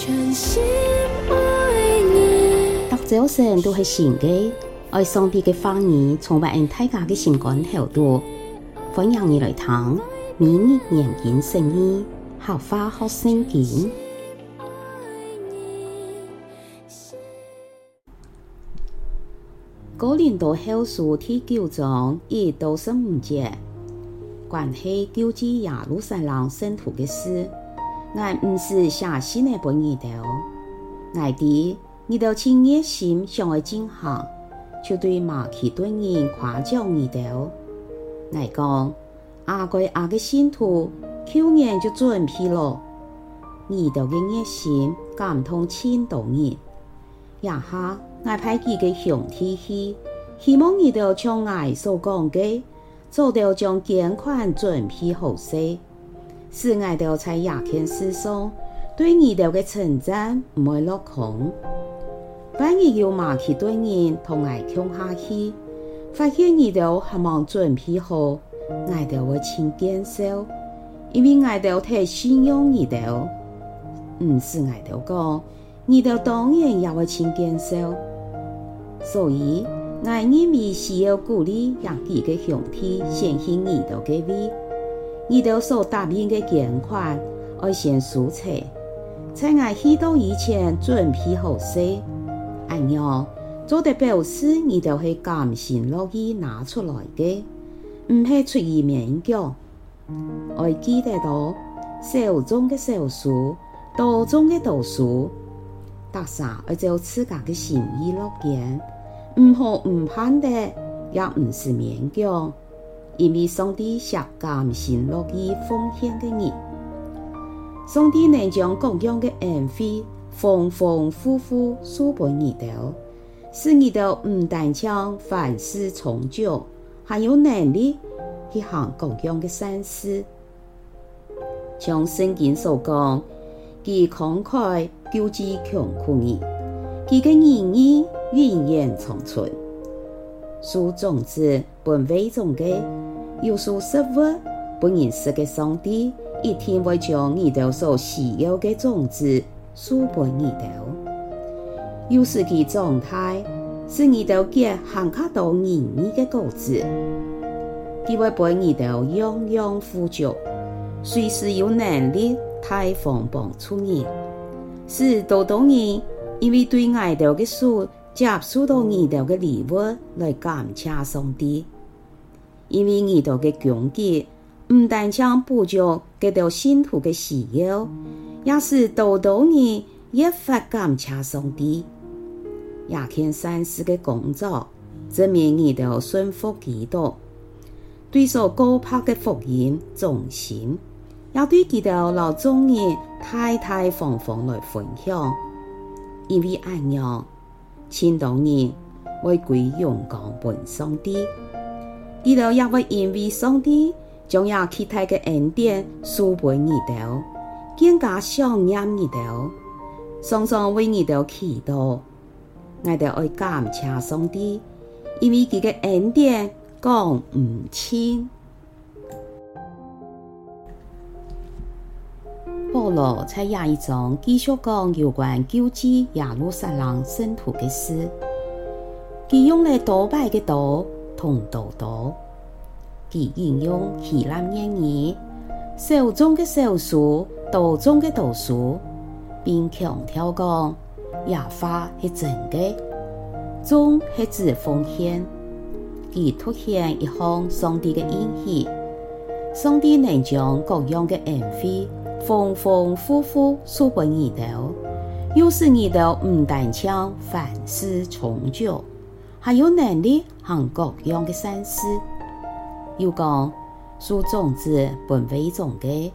全心爱你。大早晨都是新的，爱上帝的话语，充满大家的心肝头度。欢迎你来听，明日研经圣经，好花好圣经。哥林多后书第九章一到十五节，关系救济耶路撒冷圣徒的事。我唔是写信来给你哋，我哋你哋请热心想爱进行，就对马其顿人夸奖你哋。我讲阿贵阿个信徒去年就准备了，你哋嘅热心感动千多人，一下我派几个兄弟去，希望你哋像我所讲嘅，做到将捐款准备好势。使我哋在亚天事上对你哋嘅称赞唔会落空。万一有马其顿人同我共下去，发现你哋还冇准备好，我哋会请减少，因为我哋太信用你哋。唔是我哋讲，你哋当然也会请减少。所以我认为需要鼓励亚几个兄弟先行你哋嘅位。你哋所答应的捐款，要先输出，在我去到以前准备好势，按样做得表示你哋系甘心乐意拿出来的，唔系出于勉强。我记得到少种的少数，多种的多数，大家要照自家的心意落捐，唔好唔盼的，也唔是勉强。因为上帝是甘心乐意奉献的人，上帝能将各样的恩惠丰丰富富赐给你哋，使你哋唔但将凡事成就，还有能力去行各样的善事。像圣经所讲，佢慷慨救济穷苦人，佢嘅仁义永远长存。书种子本为种嘅。有数十物，不认识的上帝一定会将你哋所需要的种子输给你哋。有时其状态是你哋结很卡多仁义的果子，他会俾你哋样样富足，随时有能力大方帮助你。是多多人因为对爱豆的书接受到你哋的礼物来感谢上帝。因为你哋嘅供给唔但将补足给到信徒嘅需要，也是多多人越发感谢上帝。亚天善事嘅工作，证明你哋顺服基督，对所高拍嘅福音忠心，要对佢哋老众人大大方方来分享。因为安样，千多人会归荣光本上帝。你哋也会因为上帝将亚其他嘅恩典赐给你哋，更加想念你哋，常常为你哋祈祷。我哋爱感谢上帝，因为佢嘅恩典讲唔清。保罗在廿一章继续讲有关救济亚鲁撒冷圣徒嘅事，佢用了多摆嘅多。同多多，佢引用希腊谚语，少种的少数，多种的多数，并强调讲，耶华是真的，种是指奉献，佢凸显一项上帝的应许，上帝能将各样的恩惠丰丰富富赐给你哋，又使你哋唔但将凡事成就。还有能力行各样的善事，又讲树种子本为种的，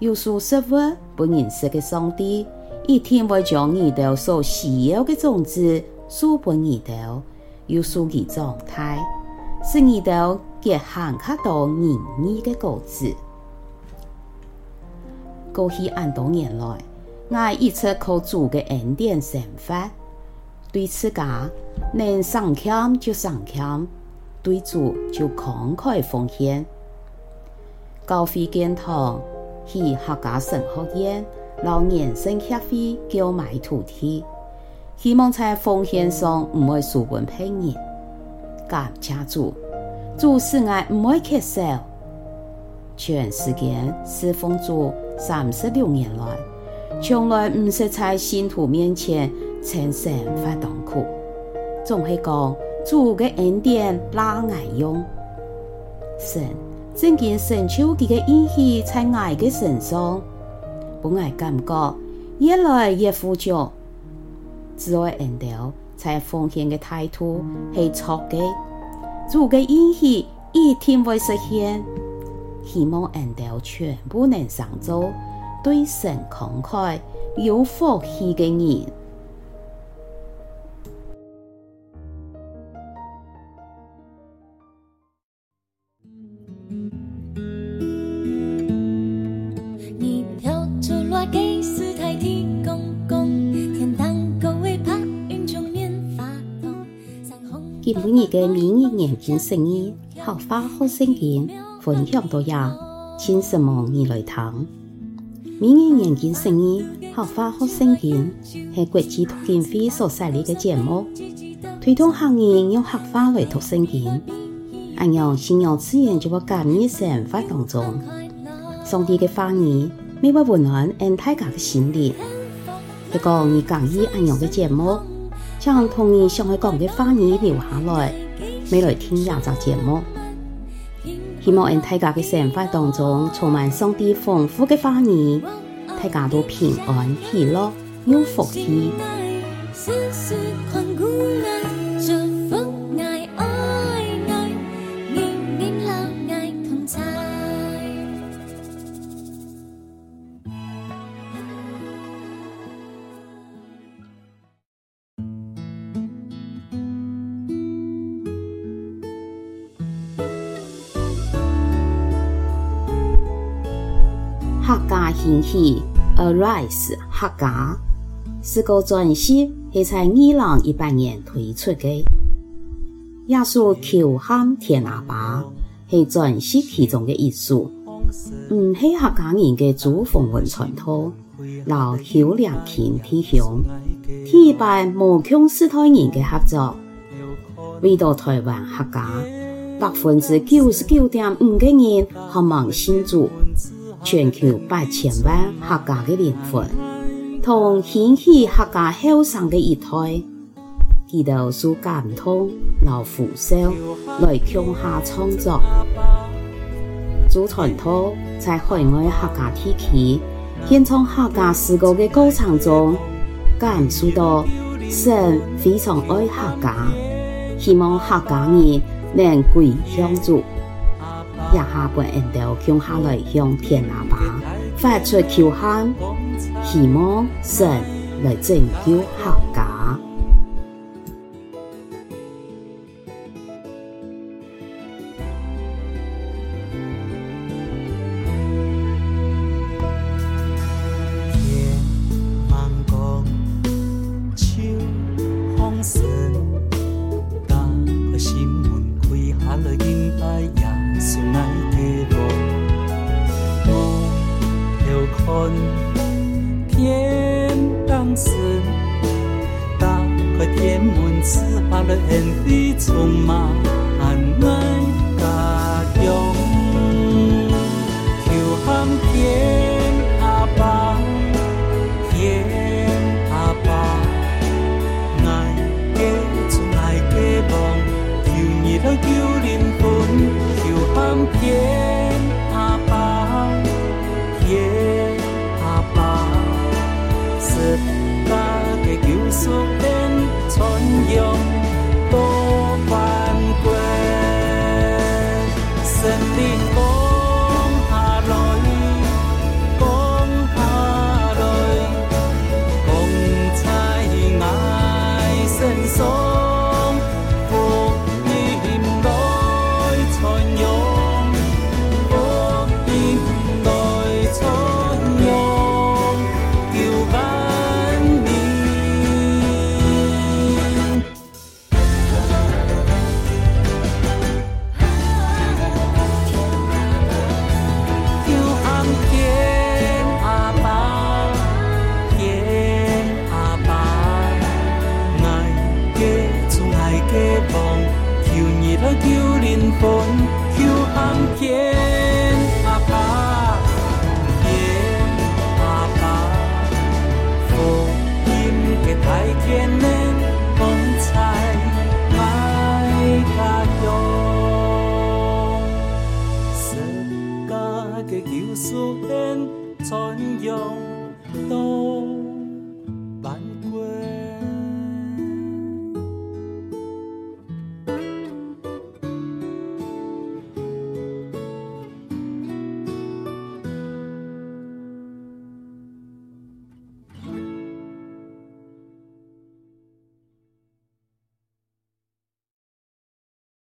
又树食物不认识的上帝，一定会将你哋所需要的种子赐给你哋，又树其状态，使你哋结很卡多仁义的果子。过去很多年来，我一直靠主的恩典生活。对自家能上谦就上谦，对主就慷慨奉献。高飞建堂，去客家神学院，老年生协会购买土地，希望在奉献上唔会输本骗人。感谢主，主使我唔会缺少。全世界侍奉主三十六年来，从来唔是在信徒面前称神发痛苦，总系讲主嘅恩典拉爱用。神真见神超级嘅恩赐在爱嘅身上。不爱感觉越来越富足，只爱恩道在奉献的态度系错的，主嘅恩许一定会实现。希望恩道全部能上做，对神慷慨有福气嘅人。嘅明日眼镜生意，合法好生意，分享到呀，请什么你来听。明日眼镜生意，合法好生意，系国际读经会所设立嘅节目，推动客人用合法来读圣经。按样信仰自然就会感染生活当中，上帝嘅话语，每晚温暖俺大家嘅心灵。一个你讲意按样嘅节目。将同你想爱讲嘅话语留下来，每来听廿集节目。希望喺大家嘅生活当中充满上帝丰富嘅话语，大家都平安喜乐有福气。客家兴起，Arise 客家，是个专辑是在二零一八年推出的。耶稣求喊天阿爸是专辑其中的一首，唔系客家人的祖风文传统，老邱良庆弟兄，天拜无穷世代人的合作，为到台湾客家百分之九十九点五的人渴望信主。全球八千万客家的灵魂，同兴起客家后生的一代，佢哋受感通、老扶手来共下创作，做传涛在海外客家地区，献唱客家诗歌的过程中，感受到神非常爱客家，希望客家人能归向主。也下半人都向下来向天阿爸发出求喊，希望神来拯救客家。下了恩